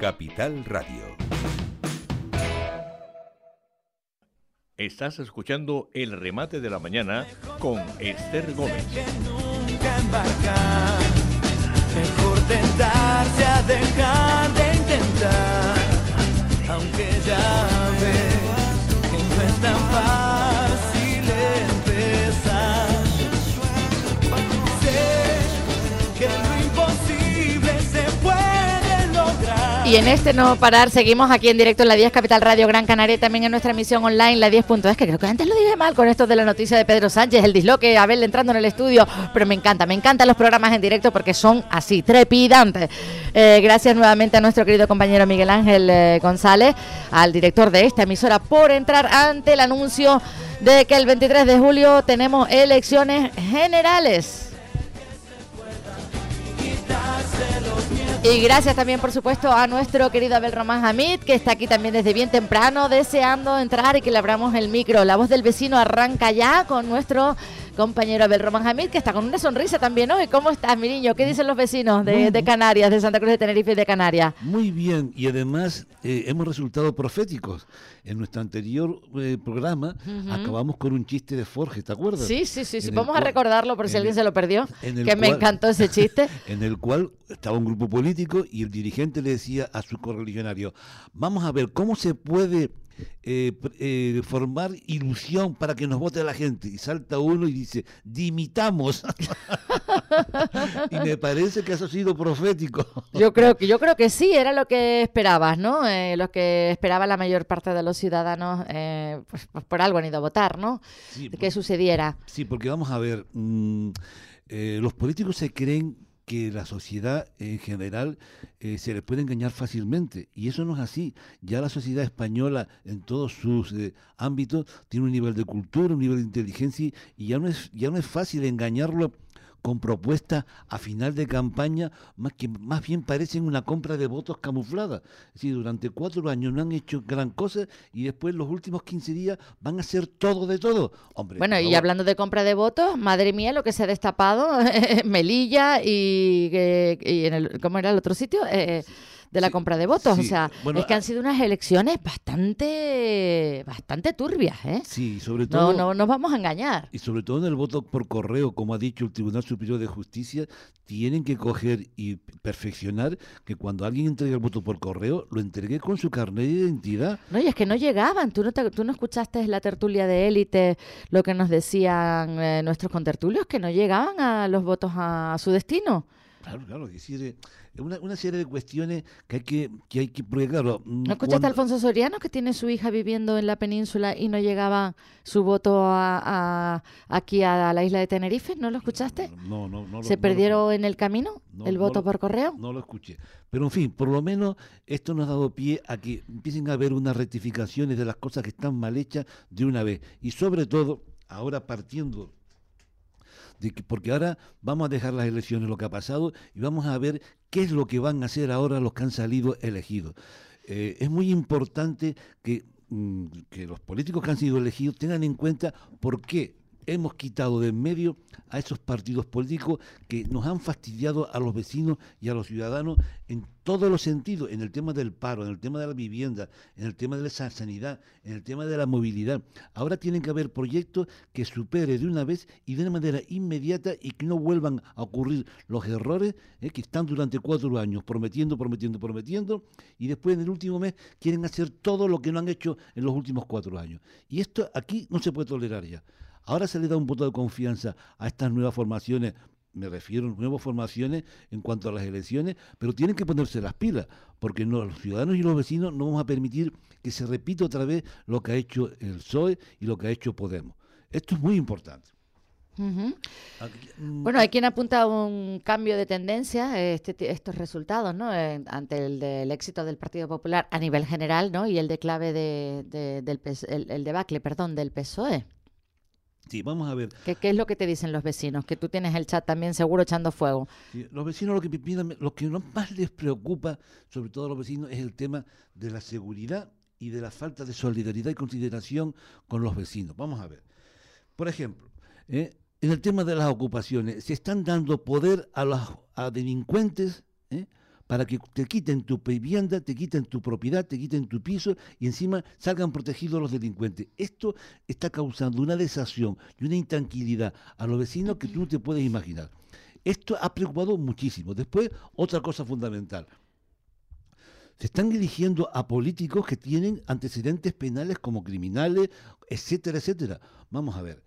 Capital Radio. Estás escuchando el remate de la mañana con Esther Gómez. Mejor tentarse a dejar de intentar, Y en este no parar, seguimos aquí en directo en la 10 Capital Radio Gran Canaria, también en nuestra emisión online, la 10. Es que creo que antes lo dije mal con esto de la noticia de Pedro Sánchez, el disloque, Abel entrando en el estudio, pero me encanta, me encantan los programas en directo porque son así, trepidantes. Eh, gracias nuevamente a nuestro querido compañero Miguel Ángel eh, González, al director de esta emisora, por entrar ante el anuncio de que el 23 de julio tenemos elecciones generales. Y gracias también, por supuesto, a nuestro querido Abel Román Hamid, que está aquí también desde bien temprano, deseando entrar y que le abramos el micro. La voz del vecino arranca ya con nuestro compañero Abel Román Hamid, que está con una sonrisa también hoy. ¿Cómo estás, mi niño? ¿Qué dicen los vecinos de, de Canarias, de Santa Cruz de Tenerife y de Canarias? Muy bien, y además eh, hemos resultado proféticos. En nuestro anterior eh, programa acabamos con un chiste de Forge, ¿te acuerdas? Sí, sí, sí, sí. Vamos a recordarlo por si en alguien el- se lo perdió, que me encantó ese chiste. en el cual estaba un grupo político y el dirigente le decía a su correligionario, vamos a ver cómo se puede eh, eh, formar ilusión para que nos vote la gente. Y salta uno y dice, dimitamos. y me parece que eso ha sido profético. Yo creo que yo creo que sí, era lo que esperabas, ¿no? Eh, lo que esperaba la mayor parte de los ciudadanos, pues, pues por algo han ido a votar, ¿no? Sí, que sucediera. Sí, porque vamos a ver, mm, los políticos se creen que la sociedad en general eh, se les puede engañar fácilmente y eso no es así. Ya la sociedad española en todos sus eh, ámbitos tiene un nivel de cultura, un nivel de inteligencia y ya no es ya no es fácil engañarlo con propuestas a final de campaña, más que más bien parecen una compra de votos camuflada. Es decir, durante cuatro años no han hecho gran cosa y después los últimos 15 días van a hacer todo de todo. Hombre, Bueno, y favor. hablando de compra de votos, madre mía, lo que se ha destapado, Melilla y, eh, y en el, ¿cómo era el otro sitio? Eh, de la Sí, compra de votos. o sea, bueno, es que han sido unas elecciones bastante, bastante turbias, ¿eh? Sí, sobre todo No, no nos vamos a engañar. Y sobre todo en el voto por correo, como ha dicho el Tribunal Superior de Justicia, tienen que coger y perfeccionar que cuando alguien entregue el voto por correo, lo entregue con su carnet de identidad. No, y es que no llegaban. ¿Tú no, te- tú no escuchaste la tertulia de élite lo que nos decían eh, nuestros contertulios? Que no llegaban a los votos a, su destino. Claro, claro, es decir, eh, una, una serie de cuestiones que hay que, que hay que, porque claro, mm, ¿No escuchaste cuando- a Alfonso Soriano que tiene su hija viviendo en la península y no llegaba su voto a, a- aquí a la isla de Tenerife? ¿No lo escuchaste? No, no, no. ¿Se no perdieron en el camino no, el voto por correo? No lo escuché. Pero en fin, por lo menos esto nos ha dado pie a que empiecen a haber unas rectificaciones de las cosas que están mal hechas de una vez. Y sobre todo, ahora partiendo porque ahora vamos a dejar las elecciones lo que ha pasado y vamos a ver qué es lo que van a hacer ahora los que han salido elegidos. Eh, es muy importante mm, que los políticos que han sido elegidos tengan en cuenta por qué hemos quitado de en medio a esos partidos políticos que nos han fastidiado a los vecinos y a los ciudadanos en todos los sentidos, en el tema del paro, en el tema de la vivienda, en el tema de la sa- sanidad, en el tema de la movilidad. Ahora tienen que haber proyectos que supere de una vez y de una manera inmediata y que no vuelvan a ocurrir los errores eh, que están durante cuatro años prometiendo, prometiendo, prometiendo y después en el último mes quieren hacer todo lo que no han hecho en los últimos cuatro años. Y esto aquí no se puede tolerar ya. Ahora se le da un voto de confianza a estas nuevas formaciones, me refiero a nuevas formaciones en cuanto a las elecciones, pero tienen que ponerse las pilas, porque no, los ciudadanos y los vecinos no vamos a permitir que se repita otra vez lo que ha hecho el PSOE y lo que ha hecho Podemos. Esto es muy importante. Aquí, mm, Bueno, hay quien apunta a un cambio de tendencia, este estos resultados, ¿no? Eh, ante el del éxito del Partido Popular a nivel general, ¿no? Y el declave de, de- del el, el debacle, perdón, del PSOE. Sí, vamos a ver. ¿Qué, ¿Qué es lo que te dicen los vecinos? Que tú tienes el chat también seguro echando fuego. Sí, Los vecinos lo que piensan- lo que más les preocupa, sobre todo a los vecinos, es el tema de la seguridad y de la falta de solidaridad y consideración con los vecinos. Vamos a ver. Por ejemplo, eh, en el tema de las ocupaciones, se están dando poder a los a delincuentes eh, para que te quiten tu vivienda, te quiten tu propiedad, te quiten tu piso y encima salgan protegidos los delincuentes. Esto está causando una desazón y una intranquilidad a los vecinos que tú no te puedes imaginar. Esto ha preocupado muchísimo. Después, otra cosa fundamental. Se están eligiendo a políticos que tienen antecedentes penales como criminales, etcétera, etcétera. Vamos a ver.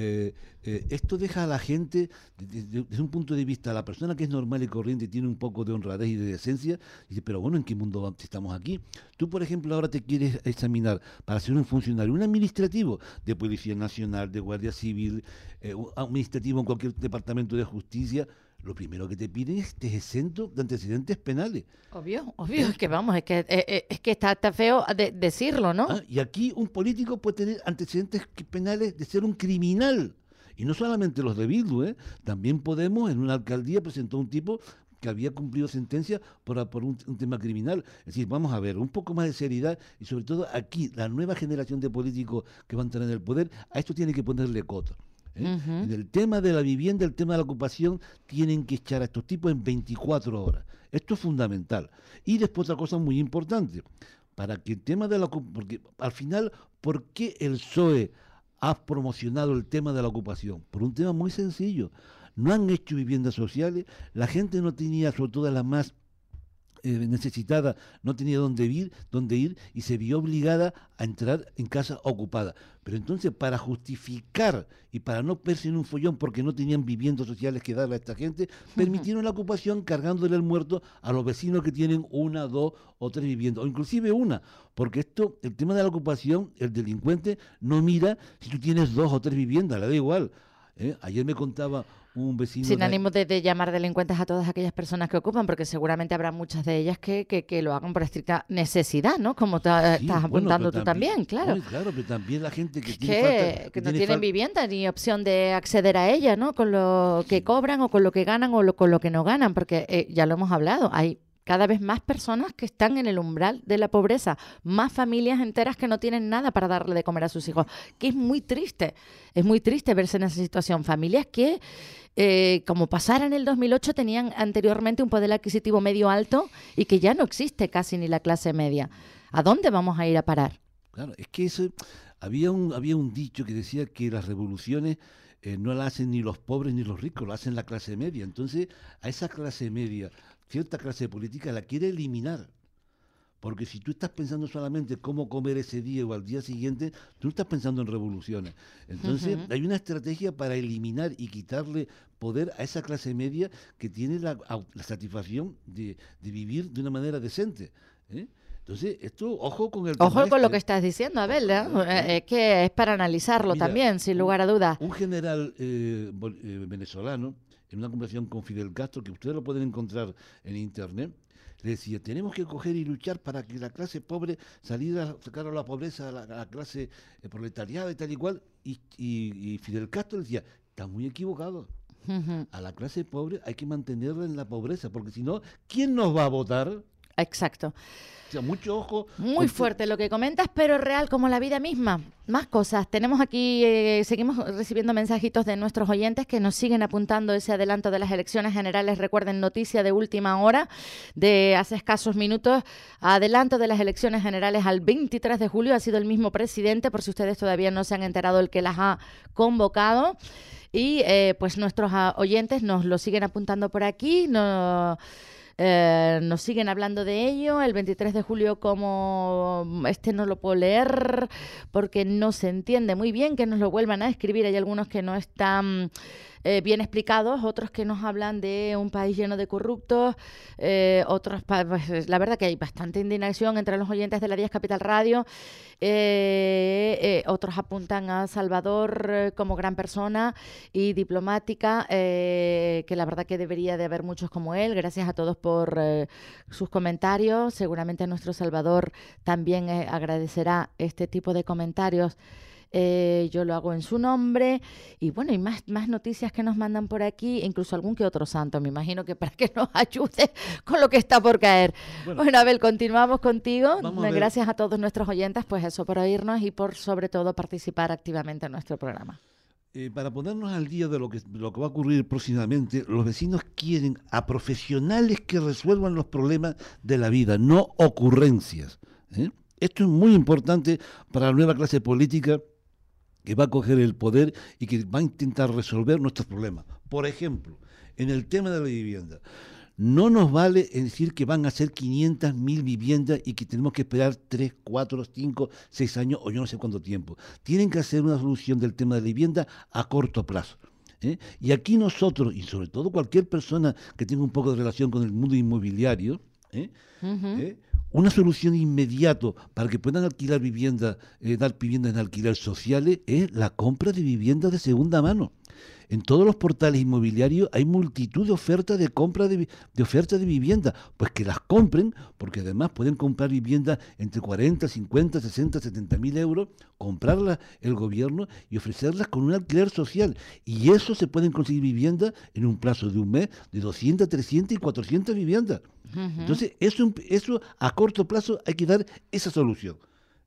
Eh, eh, esto deja a la gente, de- de- de- desde un punto de vista, la persona que es normal y corriente y tiene un poco de honradez y de decencia, dice, pero bueno, ¿en qué mundo estamos aquí? Tú, por ejemplo, ahora te quieres examinar para ser un funcionario, un administrativo de Policía Nacional, de Guardia Civil, eh, un administrativo en cualquier departamento de justicia, lo primero que te piden es que estés exento de antecedentes penales. Obvio, obvio, es que vamos, es que, eh, eh, es que está, está feo de- decirlo, ¿no? Ah, y aquí un político puede tener antecedentes penales de ser un criminal. Y no solamente los de Bildu, ¿eh? también Podemos en una alcaldía presentó un tipo que había cumplido sentencia por, por un, un tema criminal. Es decir, vamos a ver, un poco más de seriedad y sobre todo aquí, la nueva generación de políticos que van a en el poder, a esto tiene que ponerle coto. ¿Eh? En el tema de la vivienda, el tema de la ocupación, tienen que echar a estos tipos en 24 horas. Esto es fundamental. Y después otra cosa muy importante, para que el tema de la ocupación, porque al final, ¿por qué el PSOE ha promocionado el tema de la ocupación? Por un tema muy sencillo. No han hecho viviendas sociales, la gente no tenía, sobre todo las más eh, necesitada, no tenía dónde ir, dónde ir y se vio obligada a entrar en casa ocupada. Pero entonces, para justificar y para no verse en un follón porque no tenían viviendas sociales que darle a esta gente, permitieron la ocupación cargándole el muerto a los vecinos que tienen una, dos o tres viviendas, o inclusive una, porque esto, el tema de la ocupación, el delincuente no mira si tú tienes dos o tres viviendas, le da igual. ¿eh? Ayer me contaba un vecino... Sin ánimo de, de llamar delincuentes a todas aquellas personas que ocupan, porque seguramente habrá muchas de ellas que, que, que lo hagan por estricta necesidad, ¿no? Como Sí, estás apuntando tú también, claro. no, claro, pero también la gente que tiene que, falta- que no tiene tienen vivienda ni opción de acceder a ella, ¿no? Con lo que cobran o con lo que ganan o lo- con lo que no ganan, porque eh, ya lo hemos hablado, hay cada vez más personas que están en el umbral de la pobreza, más familias enteras que no tienen nada para darle de comer a sus hijos, que es muy triste, es muy triste verse en esa situación. Familias que, eh, como pasara en el 2008, tenían anteriormente un poder adquisitivo medio alto y que ya no existe casi ni la clase media. ¿A dónde vamos a ir a parar? Claro, es que eso, había un, había un dicho que decía que las revoluciones eh, no las hacen ni los pobres ni los ricos, lo hacen la clase media. Entonces, a esa clase media, cierta clase política la quiere eliminar. Porque si tú estás pensando solamente cómo comer ese día o al día siguiente, tú no estás pensando en revoluciones. Entonces, Ujú. hay una estrategia para eliminar y quitarle poder a esa clase media que tiene la, la satisfacción de, de vivir de una manera decente. ¿eh? Entonces, esto, ojo con el Ojo con lo este. que estás diciendo, Abel, ¿no? Eh, es que es para analizarlo Mira, también, sin lugar a dudas. Un general eh, eh, venezolano, en una conversación con Fidel Castro, que ustedes lo pueden encontrar en internet, le decía, tenemos que coger y luchar para que la clase pobre saliera, sacar a la pobreza a la, a la clase eh, proletariada y tal y cual. Y, y- y Fidel Castro decía, está muy equivocado. A la clase pobre hay que mantenerla en la pobreza, porque si no, ¿quién nos va a votar? Exacto. O sea, mucho ojo. Muy fuerte lo que comentas, pero real como la vida misma. Más cosas. Tenemos aquí, eh, seguimos recibiendo mensajitos de nuestros oyentes que nos siguen apuntando ese adelanto de las elecciones generales. Recuerden, noticia de última hora, de hace escasos minutos. Adelanto de las elecciones generales al 23 de julio. Ha sido el mismo presidente, por si ustedes todavía no se han enterado, el que las ha convocado. Y eh, pues nuestros oyentes nos lo siguen apuntando por aquí. No, eh, nos siguen hablando de ello. El 23 de julio, como este no lo puedo leer porque no se entiende muy bien, que nos lo vuelvan a escribir. Hay algunos que no están eh, bien explicados, otros que nos hablan de un país lleno de corruptos, eh, otros, pues, la verdad que hay bastante indignación entre los oyentes de la 10 Capital Radio, eh, eh, otros apuntan a Salvador como gran persona y diplomática, que la verdad que debería de haber muchos como él. Gracias a todos por sus comentarios. Seguramente nuestro Salvador también agradecerá este tipo de comentarios. Eh, yo lo hago en su nombre y bueno, y más, más noticias que nos mandan por aquí, incluso algún que otro santo, me imagino que para que nos ayude con lo que está por caer. Bueno. Bueno, Abel, continuamos contigo. A. Gracias a todos nuestros oyentes, pues eso, por oírnos y por sobre todo participar activamente en nuestro programa. Eh, para ponernos al día de lo que, lo que va a ocurrir próximamente, los vecinos quieren a profesionales que resuelvan los problemas de la vida, no ocurrencias. ¿eh? Esto es muy importante para la nueva clase política que va a coger el poder y que va a intentar resolver nuestros problemas. Por ejemplo, en el tema de la vivienda. No nos vale decir que van a ser 500 mil viviendas y que tenemos que esperar 3, 4, 5, 6 años o yo no sé cuánto tiempo. Tienen que hacer una solución del tema de la vivienda a corto plazo. ¿eh? Y aquí nosotros, y sobre todo cualquier persona que tenga un poco de relación con el mundo inmobiliario, ¿eh? ¿eh? Una solución inmediata para que puedan alquilar viviendas, eh, dar viviendas en alquiler sociales, es la compra de viviendas de segunda mano. En todos los portales inmobiliarios hay multitud de ofertas de compra de, ofertas de vivienda, pues que las compren, porque además pueden comprar viviendas entre 40, 50, 60, 70 mil euros, comprarlas el gobierno y ofrecerlas con un alquiler social. Y eso se pueden conseguir viviendas en un plazo de un mes de 200, 300 y 400 viviendas. Entonces, eso, eso a corto plazo hay que dar esa solución.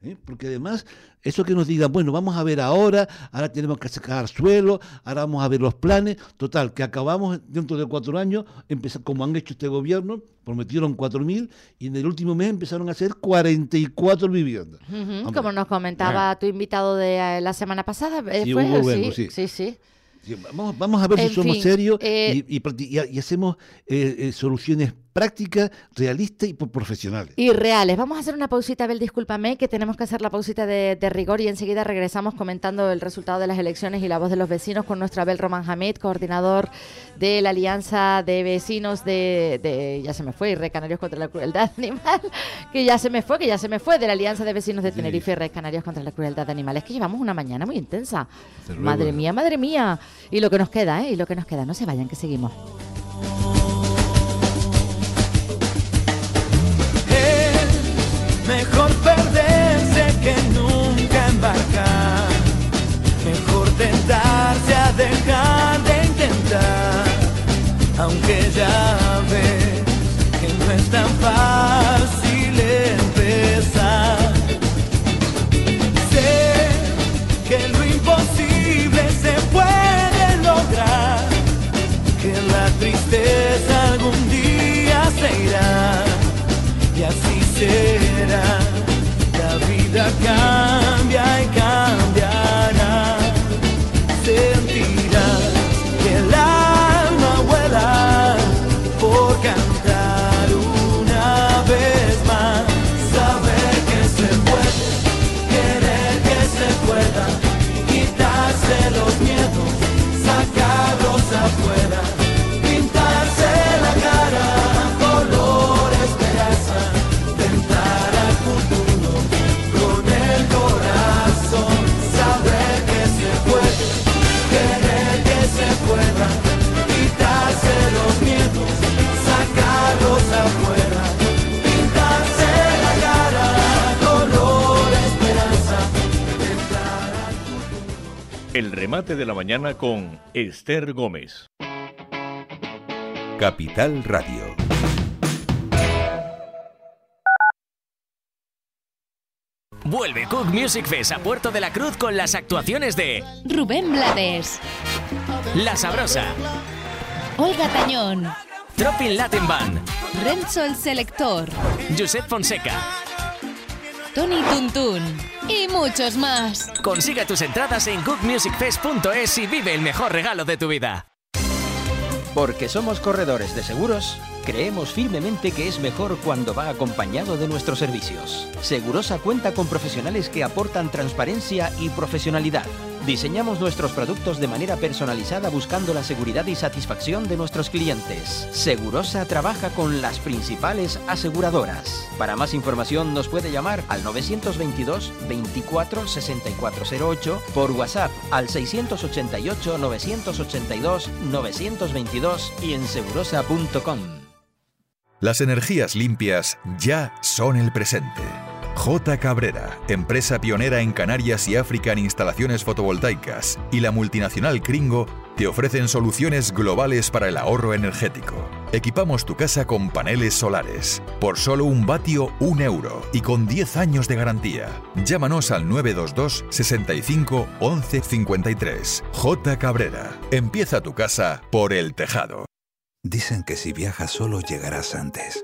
¿eh? Porque además, eso que nos digan, bueno, vamos a ver ahora, ahora tenemos que sacar suelo, ahora vamos a ver los planes, total, que acabamos dentro de cuatro años, empezar, como han hecho este gobierno, prometieron 4.000 y en el último mes empezaron a hacer 44 viviendas. Ujú, Hombre, Como nos comentaba tu invitado de eh, la semana pasada, eh, Sí, fue Hugo sí, sí. sí, Vamos, vamos a ver En si somos fin, serios eh, y, y practi- y- y hacemos eh, eh, soluciones prácticas, realistas y por profesionales. Y reales. Vamos a hacer una pausita, Abel, discúlpame, que tenemos que hacer la pausita de, de rigor y enseguida regresamos comentando el resultado de las elecciones y la voz de los vecinos con nuestro Abel Román Hamid, coordinador de la Alianza de Vecinos de, de- ya se me fue, y Red Canarios contra la Crueldad Animal, que ya se me fue, que ya se me fue, de la Alianza de Vecinos de. Tenerife y Red Canarios contra la Crueldad Animal. Es que llevamos una mañana muy intensa. Madre mía, madre mía. Y lo que nos queda, ¿eh? Y lo que nos queda. No se vayan, que seguimos. Mejor perderse que nunca embarcar. Mejor tentarse a dejar de intentar. Aunque ya El remate de la mañana con Esther Gómez. Capital Radio. Vuelve Cook Music Fest a Puerto de la Cruz con las actuaciones de Rubén Blades, La Sabrosa, Olga Tañón, Tropin Latin Band, Renzo el Selector, Josep Fonseca. Tony Tuntún y muchos más. Consigue tus entradas en cookmusicfest.es y vive el mejor regalo de tu vida. Porque somos corredores de seguros, creemos firmemente que es mejor cuando va acompañado de nuestros servicios. Segurosa cuenta con profesionales que aportan transparencia y profesionalidad, Diseñamos nuestros productos de manera personalizada buscando la seguridad y satisfacción de nuestros clientes. Segurosa trabaja con las principales aseguradoras. Para más información nos puede llamar al 922 24 6408 por WhatsApp al 688 982 922 y en segurosa.com. Las energías limpias ya son el presente. J. Cabrera, empresa pionera en Canarias y África en instalaciones fotovoltaicas, y la multinacional Kringo te ofrecen soluciones globales para el ahorro energético. Equipamos tu casa con paneles solares. Por solo un vatio, un euro y con 10 años de garantía. Llámanos al 922 65 11 53. J. Cabrera. Empieza tu casa por el tejado. Dicen que si viajas solo llegarás antes,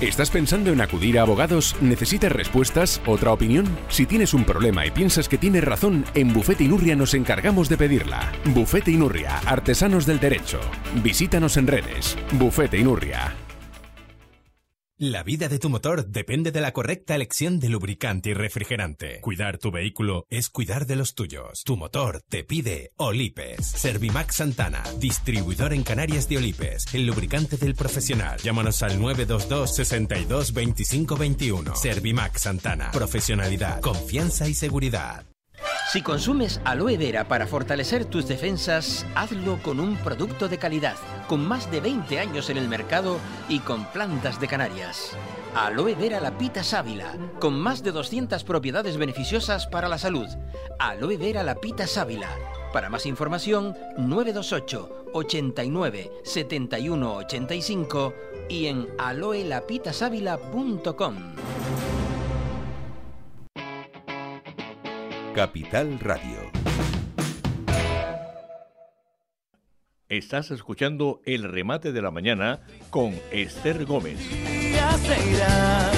¿Estás pensando en acudir a abogados? ¿Necesitas respuestas? ¿Otra opinión? Si tienes un problema y piensas que tienes razón, en Bufete Inurria nos encargamos de pedirla. Bufete Inurria, artesanos del derecho. Visítanos en redes. Bufete Inurria. La vida de tu motor depende de la correcta elección de lubricante y refrigerante. Cuidar tu vehículo es cuidar de los tuyos. Tu motor te pide Olipes. Servimax Santana, distribuidor en Canarias de Olipes, el lubricante del profesional. Llámanos al 922 62 25 21. Servimax Santana, profesionalidad, confianza y seguridad. Si consumes aloe vera para fortalecer tus defensas, hazlo con un producto de calidad, con más de 20 años en el mercado y con plantas de Canarias. Aloe vera lapita sábila, con más de 200 propiedades beneficiosas para la salud. Aloe vera lapita sábila. Para más información, 928 89 71 85 y en aloelapitasávila.com. Capital Radio. Estás escuchando el remate de la mañana con Esther Gómez. día se irá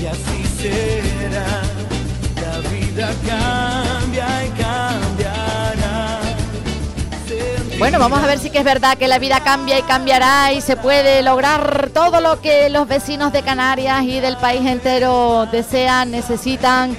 y así será. La vida cambia y cambiará. Bueno, vamos a ver si que es verdad que la vida cambia y cambiará y se puede lograr todo lo que los vecinos de Canarias y del país entero desean, necesitan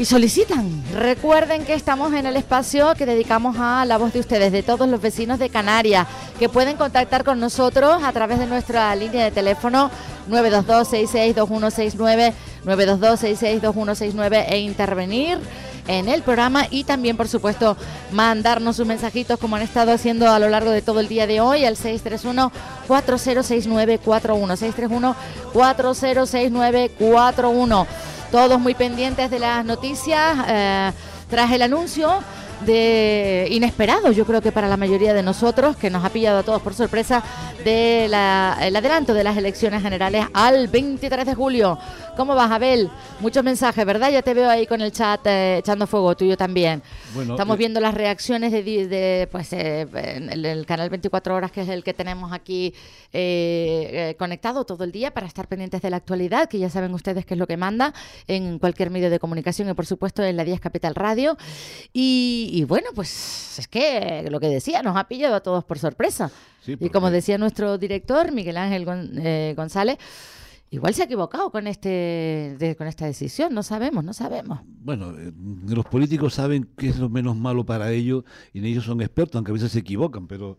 y solicitan. Recuerden que estamos en el espacio que dedicamos a la voz de ustedes, de todos los vecinos de Canarias, que pueden contactar con nosotros a través de nuestra línea de teléfono 922-662169, 922-662169 e intervenir en el programa y también, por supuesto, mandarnos sus mensajitos como han estado haciendo a lo largo de todo el día de hoy al 631-406941, 631-406941. Todos muy pendientes de las noticias eh, tras el anuncio de inesperado, yo creo que para la mayoría de nosotros, que nos ha pillado a todos por sorpresa, del adelanto de las elecciones generales al 23 de julio. ¿Cómo vas, Abel? Muchos mensajes, ¿verdad? Ya te veo ahí con el chat eh, echando fuego, tuyo también. Bueno, Estamos eh, viendo las reacciones de, de, pues, eh, en el, el canal 24 horas, que es el que tenemos aquí eh, conectado todo el día para estar pendientes de la actualidad, que ya saben ustedes que es lo que manda en cualquier medio de comunicación y, por supuesto, en la 10 Capital Radio. Y, y bueno, pues es que lo que decía, nos ha pillado a todos por sorpresa. Sí, y como decía nuestro director, Miguel Ángel Gon- González, igual se ha equivocado con, este, de- con esta decisión, no sabemos, no sabemos. Bueno, eh, los políticos saben qué es lo menos malo para ellos y ellos son expertos, aunque a veces se equivocan, pero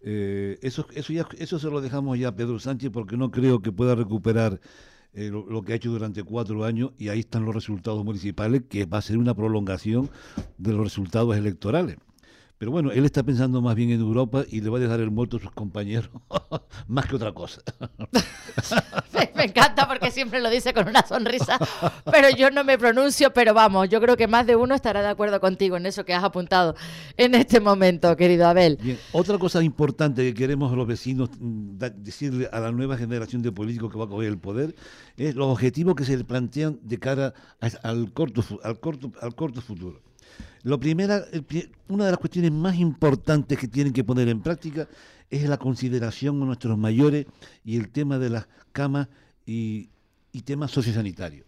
eh, eso, eso, ya, eso se lo dejamos ya a Pedro Sánchez porque no creo que pueda recuperar eh, lo que ha hecho durante cuatro años y ahí están los resultados municipales, que va a ser una prolongación de los resultados electorales. Pero bueno, él está pensando más bien en Europa y le va a dejar el muerto a sus compañeros, más que otra cosa. Me, me encanta porque siempre lo dice con una sonrisa, pero yo no me pronuncio, pero vamos, yo creo que más de uno estará de acuerdo contigo en eso que has apuntado en este momento, querido Abel. Bien, otra cosa importante que queremos los vecinos mm, decirle a la nueva generación de políticos que va a coger el poder es los objetivos que se le plantean de cara a- al, corto, al, corto, al corto futuro. Lo primera, el una de las cuestiones más importantes que tienen que poner en práctica es la consideración a nuestros mayores y el tema de las camas y y tema sociosanitario.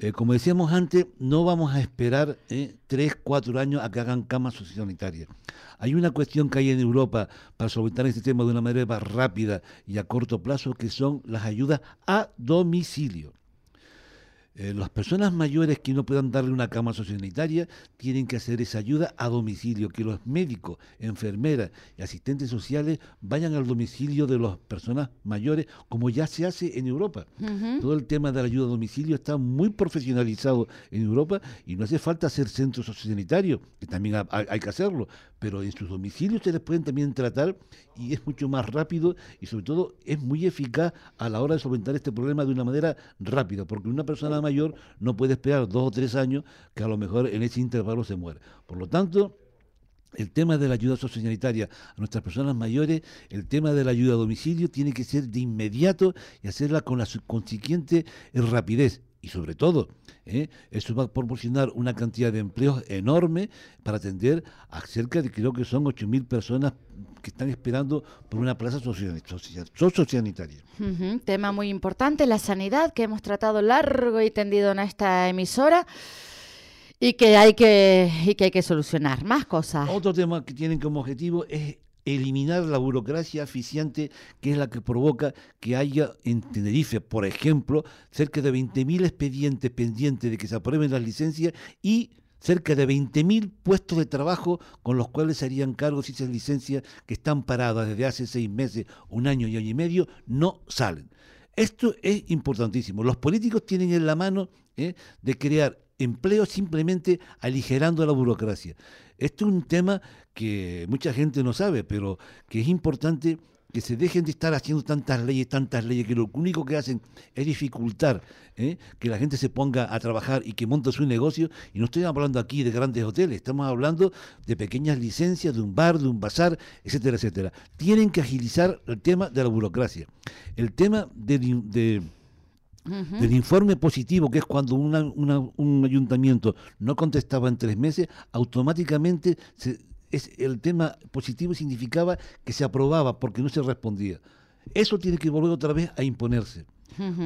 Eh, como decíamos antes, no vamos a esperar eh, tres, cuatro años a que hagan camas sociosanitarias. Hay una cuestión que hay en Europa para solventar este tema de una manera rápida y a corto plazo, que son las ayudas a domicilio. Eh, las personas mayores que no puedan darle una cama sociosanitaria tienen que hacer esa ayuda a domicilio, que los médicos, enfermeras y asistentes sociales vayan al domicilio de las personas mayores, como ya se hace en Europa. Todo el tema de la ayuda a domicilio está muy profesionalizado en Europa y no hace falta hacer centros sociosanitarios, que también hay que hacerlo, pero en sus domicilios se les pueden también tratar y es mucho más rápido y sobre todo es muy eficaz a la hora de solventar este problema de una manera rápida, porque una persona mayor no puede esperar dos o tres años que a lo mejor en ese intervalo se muere. Por lo tanto, el tema de la ayuda sociosanitaria a nuestras personas mayores, el tema de la ayuda a domicilio tiene que ser de inmediato y hacerla con la consiguiente rapidez y sobre todo, ¿eh? eso va a proporcionar una cantidad de empleos enorme para atender a cerca de creo que son 8.000 personas que están esperando por una plaza sociosanitaria. Tema muy importante, la sanidad, que hemos tratado largo y tendido en esta emisora y que hay que, y que, hay que solucionar. Más cosas. Otro tema que tienen como objetivo es eliminar la burocracia eficiente que es la que provoca que haya en Tenerife, por ejemplo, cerca de 20.000 expedientes pendientes de que se aprueben las licencias y cerca de 20.000 puestos de trabajo con los cuales se harían cargos y esas licencias que están paradas desde hace seis meses, un año y año y medio, no salen. Esto es importantísimo. Los políticos tienen en la mano ¿eh? de crear empleo simplemente aligerando la burocracia. Esto es un tema que mucha gente no sabe, pero que es importante que se dejen de estar haciendo tantas leyes, tantas leyes, que lo único que hacen es dificultar ¿eh? que la gente se ponga a trabajar y que monte su negocio. Y no estoy hablando aquí de grandes hoteles, estamos hablando de pequeñas licencias, de un bar, de un bazar, etcétera, etcétera. Tienen que agilizar el tema de la burocracia. El tema de del informe positivo, que es cuando un ayuntamiento no contestaba en tres meses, automáticamente es, el tema positivo significaba que se aprobaba porque no se respondía. Eso tiene que volver otra vez a imponerse,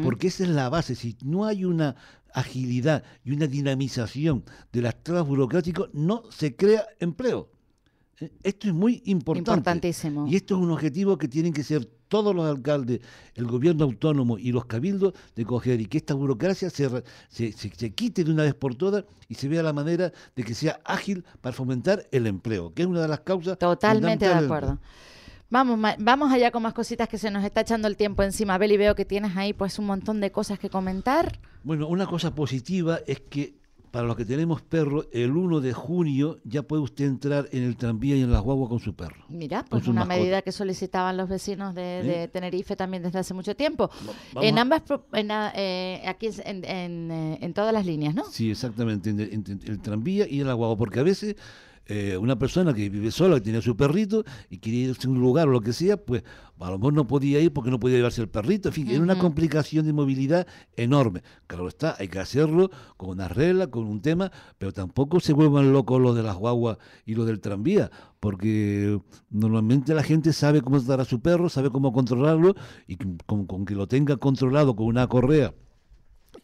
porque esa es la base. Si no hay una agilidad y una dinamización de las trabas burocráticas, no se crea empleo. ¿Eh? Esto es muy importante. Importantísimo. Y esto es un objetivo que tienen que ser todos los alcaldes, el gobierno autónomo y los cabildos de coger y que esta burocracia se, se, quite de una vez por todas y se vea la manera de que sea ágil para fomentar el empleo, que es una de las causas. Totalmente de acuerdo. Vamos, vamos allá con más cositas que se nos está echando el tiempo encima. Beli, veo que tienes ahí pues un montón de cosas que comentar. Bueno, una cosa positiva es que para los que tenemos perro, el 1 de junio ya puede usted entrar en el tranvía y en las guaguas con su perro. Mira, pues una medida que solicitaban los vecinos de, Tenerife también desde hace mucho tiempo. en ambas, eh, aquí en, eh, en, todas las líneas, ¿no? Sí, exactamente, en, el tranvía y en la guagua, porque a veces eh, una persona que vive sola, que tiene su perrito y quiere irse a un lugar o lo que sea, pues a lo mejor no podía ir porque no podía llevarse el perrito. En fin, era una complicación de movilidad enorme. Claro está, hay que hacerlo con una regla, con un tema, pero tampoco se vuelvan locos los de las guaguas y los del tranvía, porque normalmente la gente sabe cómo tratar a su perro, sabe cómo controlarlo y con que lo tenga controlado con una correa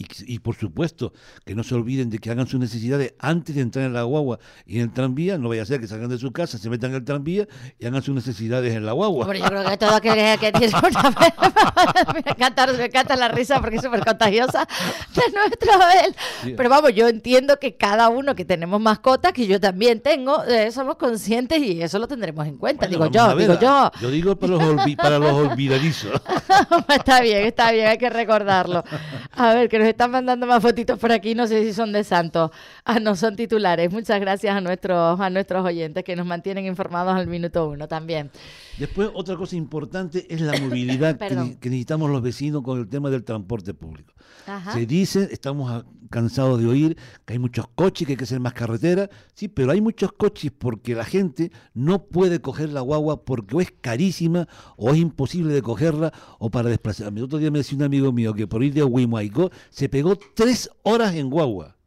y, por supuesto, que no se olviden de que hagan sus necesidades antes de entrar en la guagua y en el tranvía. No vaya a ser que salgan de su casa, se metan en el tranvía y hagan sus necesidades en la guagua. Hombre, yo creo que todo que, que tiene una... me, encanta, me encanta la risa porque es súper contagiosa de nuestro Abel. Pero vamos, yo entiendo que cada uno que tenemos mascotas, que yo también tengo, eh, somos conscientes y eso lo tendremos en cuenta. digo yo, digo yo. Yo digo para los, para los olvidadizos. está bien, está bien, hay que recordarlo. A ver, que nos están mandando más fotitos por aquí, no sé si son de Santos. Ah, no, son titulares. Muchas gracias a nuestros, a nuestros oyentes que nos mantienen informados al minuto uno también. Después, otra cosa importante es la movilidad que, necesitamos los vecinos con el tema del transporte público. Se dice, estamos cansados de oír que hay muchos coches, que hay que hacer más carretera, sí, pero hay muchos coches porque la gente no puede coger la guagua porque o es carísima o es imposible de cogerla o para desplazarme. El otro día me decía un amigo mío que por ir de Huimuaico se pegó tres horas en guagua.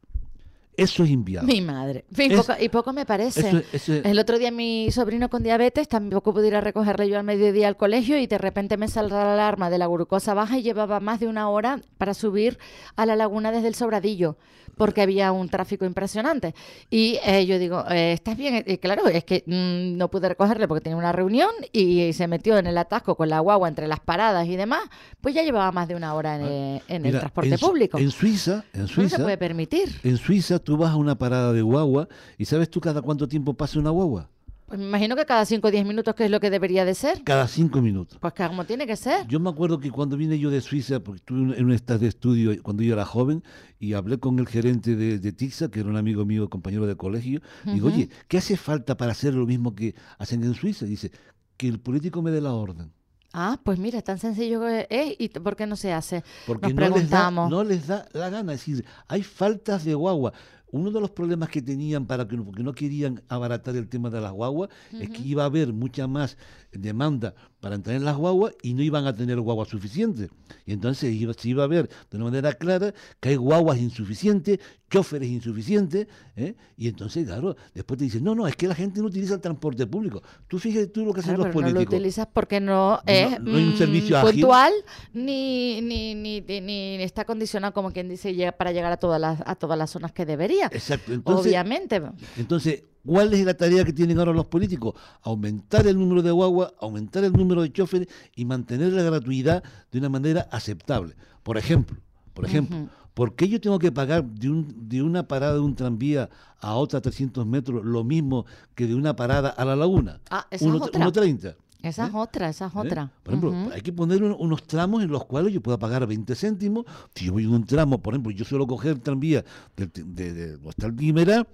Eso es inviable. Mi madre. Es- poco- y poco me parece. eso es- eso es- El otro día mi sobrino con diabetes tampoco pude ir a recogerle yo al mediodía al colegio y de repente me saldrá la alarma de la glucosa baja y llevaba más de una hora para subir a la laguna desde el Sobradillo porque había un tráfico impresionante. Y eh, yo digo, eh, ¿estás bien? Y claro, es que mm, no pude recogerle porque tenía una reunión y se metió en el atasco con la guagua entre las paradas y demás. Pues ya llevaba más de una hora en, en el transporte en público. En Suiza, en no se Suiza, puede permitir. en Suiza tú vas a una parada de guagua y ¿sabes tú cada cuánto tiempo pasa una guagua? Pues me imagino que cada 5 o 10 minutos, que es lo que debería de ser. Cada cinco minutos. Pues que como tiene que ser. Yo me acuerdo que cuando vine yo de Suiza, porque estuve en- un estado de estudio cuando yo era joven, y hablé con el gerente de, de TICSA, que era un amigo mío, compañero de colegio, digo, oye, ¿qué hace falta para hacer lo mismo que hacen en Suiza? dice, que el político me dé la orden. Ah, pues mira, tan sencillo que es. ¿Y por qué no se hace? Porque Nos no les, da, no les da la gana. Es decir, hay faltas de guagua. Uno de los problemas que tenían para que no, porque no querían abaratar el tema de las guaguas es que iba a haber mucha más demanda para entrar en las guaguas y no iban a tener guaguas suficientes. Y entonces iba, se iba a ver de una manera clara que hay guaguas insuficientes, choferes insuficientes, ¿eh? y entonces, claro, después te dicen, no, no, es que la gente no utiliza el transporte público. Tú fíjate tú lo que hacen Claro, los pero no lo políticos. utilizas porque no es no hay un mm, servicio ágil. puntual ni, ni, ni, ni- ni está condicionado, como quien dice, para llegar a todas las, a todas las zonas que debería. Exacto. Entonces, Obviamente. Entonces, ¿cuál es la tarea que tienen ahora los políticos? Aumentar el número de guagua, aumentar el número de choferes y mantener la gratuidad de una manera aceptable. Por ejemplo, por ejemplo. ¿por qué yo tengo que pagar de, un, de una parada de un tranvía a otra a 300 metros lo mismo que de una parada a la laguna? Ah, esa es Uno- otra. 1.30. Esa es otra, esa es ¿eh? otra. Por ejemplo, hay que poner un- unos tramos en los cuales yo pueda pagar 20 céntimos. Si yo voy en un tramo, por ejemplo, yo suelo coger tranvía del- de, de, el Guimerá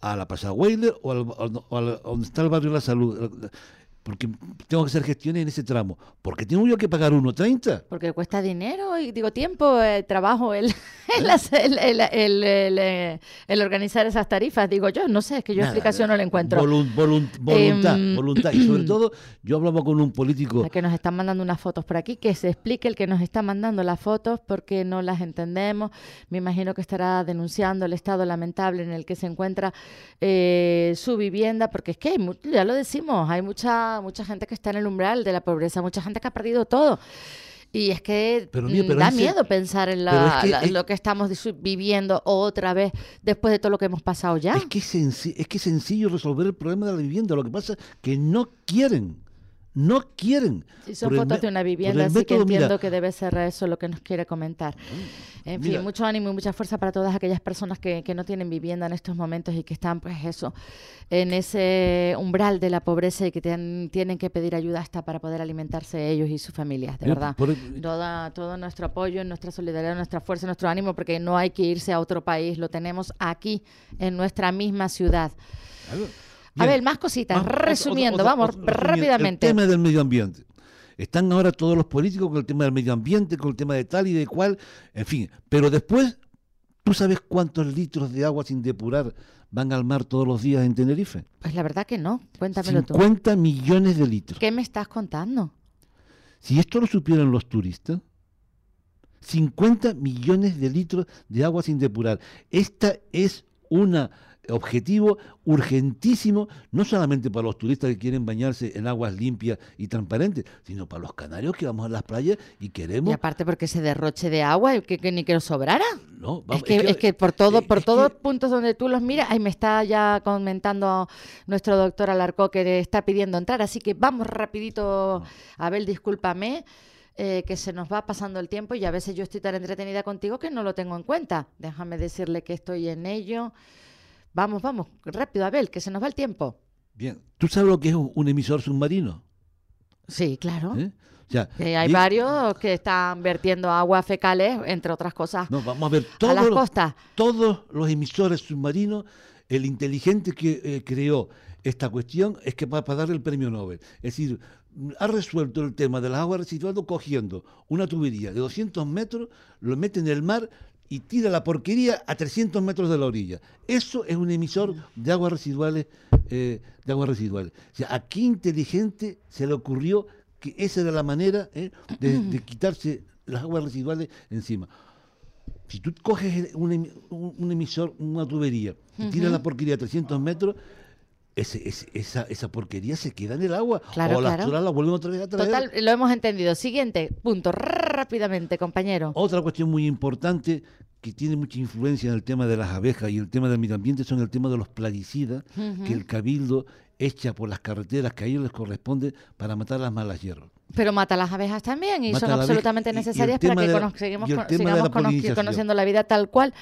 a la Pasada Weiler o, al, o- donde está el barrio de la Salud. Porque tengo que hacer gestiones en ese tramo. ¿Por qué tengo yo que pagar 1.30? Porque cuesta dinero y digo tiempo, eh, trabajo, el, el, el, el- organizar esas tarifas. Digo yo, no sé, es que yo Nada, explicación no la encuentro. Volun- volun- voluntad, Em, voluntad. Y sobre todo, yo hablaba con un político. Que nos están mandando unas fotos por aquí, que se explique el que nos está mandando las fotos porque no las entendemos. Me imagino que estará denunciando el estado lamentable en el que se encuentra eh, su vivienda, porque es que hay ya lo decimos, hay mucha mucha gente que está en el umbral de la pobreza, mucha gente que ha perdido todo. Y es que Pero mm, pero da ese- miedo pensar en la- es que la- es- lo que estamos viviendo otra vez después de todo lo que hemos pasado ya. Es que es, es que es sencillo resolver el problema de la vivienda. Lo que pasa es que no quieren. No quieren. Si son fotos de una vivienda, así que método, mira, entiendo que debe ser eso lo que nos quiere comentar. En fin, mira. mucho ánimo y mucha fuerza para todas aquellas personas que, que no tienen vivienda en estos momentos y que están, pues eso, en ese umbral de la pobreza y que tienen, tienen que pedir ayuda hasta para poder alimentarse ellos y sus familias, de Mira, verdad. por Toda, todo nuestro apoyo, nuestra solidaridad, nuestra fuerza, nuestro ánimo, porque no hay que irse a otro país, lo tenemos aquí, en nuestra misma ciudad. Claro. A ver, más cositas, Más- resumiendo, otra- vamos, otra- rápidamente. El tema del medio ambiente. Están ahora todos los políticos con el tema del medio ambiente, con el tema de tal y de cual, en fin. Pero después, ¿tú sabes cuántos litros de agua sin depurar van al mar todos los días en Tenerife? Pues la verdad que no, cuéntamelo tú. 50 millones de litros. ¿Qué me estás contando? Si esto lo supieran los turistas, 50 millones de litros de agua sin depurar. Esta es un objetivo urgentísimo, no solamente para los turistas que quieren bañarse en aguas limpias y transparentes, sino para los canarios que vamos a las playas y Y queremos... aparte porque ese derroche de agua, que, que ni que nos sobrara. No, Es vamos, que, es que por todo, eh, por es todos puntos donde tú los miras, ahí me está ya comentando nuestro doctor Alarcó que está pidiendo entrar, así que vamos rapidito, Abel, discúlpame, eh, que se nos va pasando el tiempo y a veces yo estoy tan entretenida contigo que no lo tengo en cuenta. Déjame decirle que estoy en ello. Vamos, vamos, rápido, Abel, que se nos va el tiempo. Bien, ¿tú sabes lo que es un, emisor submarino? Sí, claro. ¿Eh? O sea, hay varios que están vertiendo aguas fecales, entre otras cosas, No, vamos a ver, a todos las los, costas. todos los emisores submarinos, el inteligente que eh, creó esta cuestión es que para darle el premio Nobel. Es decir, ha resuelto el tema de las aguas residuales cogiendo una tubería de 200 metros, lo mete en el mar y tira la porquería a 300 metros de la orilla. Eso es un emisor de aguas residuales. eh, de aguas residuales. O sea, ¿a qué inteligente se le ocurrió que esa era la manera eh, de, de quitarse las aguas residuales encima? Si tú coges un, emi- un- un emisor, una tubería, y tiras Ujú. la porquería a 300 metros, ese- ese- esa, esa porquería se queda en el agua. Claro, o las claro. la vuelven otra vez a traer. Total, lo hemos entendido. Siguiente punto, rápidamente, compañero. Otra cuestión muy importante que tiene mucha influencia en el tema de las abejas y el tema del medio ambiente son el tema de los plaguicidas que el cabildo echa por las carreteras que a ellos les corresponde para matar las malas hierbas. Pero mata las abejas también y Mata son abeja absolutamente necesarias para que la- sigamos cono- conociendo la vida tal cual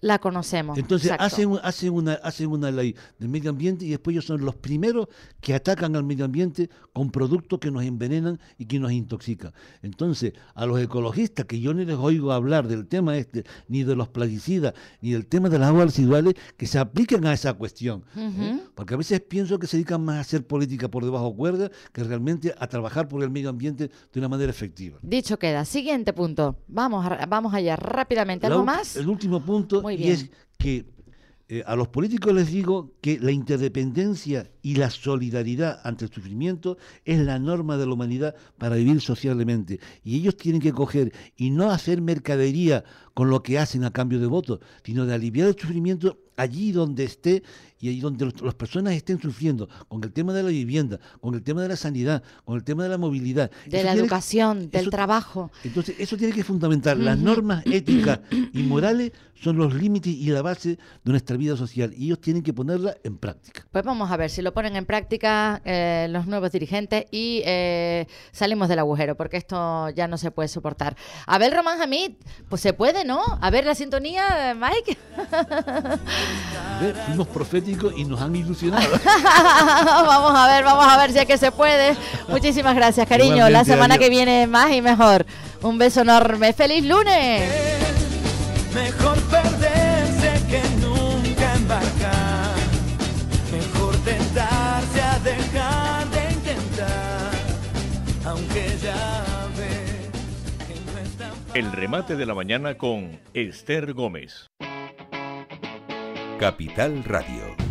la conocemos. Entonces Exacto. hacen, hacen, una, hacen una ley del medio ambiente y después ellos son los primeros que atacan al medio ambiente con productos que nos envenenan y que nos intoxican. Entonces, a los ecologistas, que yo no les oigo hablar del tema este, ni de los plaguicidas, ni del tema de las aguas residuales, que se apliquen a esa cuestión. ¿eh? Porque a veces pienso que se dedican más a hacer política por debajo cuerda que realmente a trabajar por el medio ambiente de una manera efectiva. Dicho queda. Siguiente punto. Vamos, a- vamos allá rápidamente. ¿Algo más? El último punto Muy y es que eh, a los políticos les digo que la interdependencia y la solidaridad ante el sufrimiento es la norma de la humanidad para vivir socialmente. Y ellos tienen que coger y no hacer mercadería con lo que hacen a cambio de votos, sino de aliviar el sufrimiento allí donde esté y allí donde los- las personas estén sufriendo, con el tema de la vivienda, con el tema de la sanidad, con el tema de la movilidad. De Eso la educación, del eso- trabajo. entonces, eso tiene que fundamentar. Las normas éticas y morales son los límites y la base de nuestra vida social y ellos tienen que ponerla en práctica. Pues vamos a ver si lo ponen en práctica eh, los nuevos dirigentes y eh, salimos del agujero, porque esto ya no se puede soportar. A ver, Román Hamid, pues se puede, ¿no? A ver la sintonía, eh, Mike. Fuimos proféticos y nos han ilusionado. vamos a ver, vamos a ver si es que se puede. Muchísimas gracias, cariño. la semana adiós. que viene más y mejor. Un beso enorme. ¡Feliz lunes! Mejor perderse que nunca embarcar. Mejor tentarse a dejar de intentar. Aunque ya ves que no es tan El remate de la mañana con Esther Gómez. Capital Radio.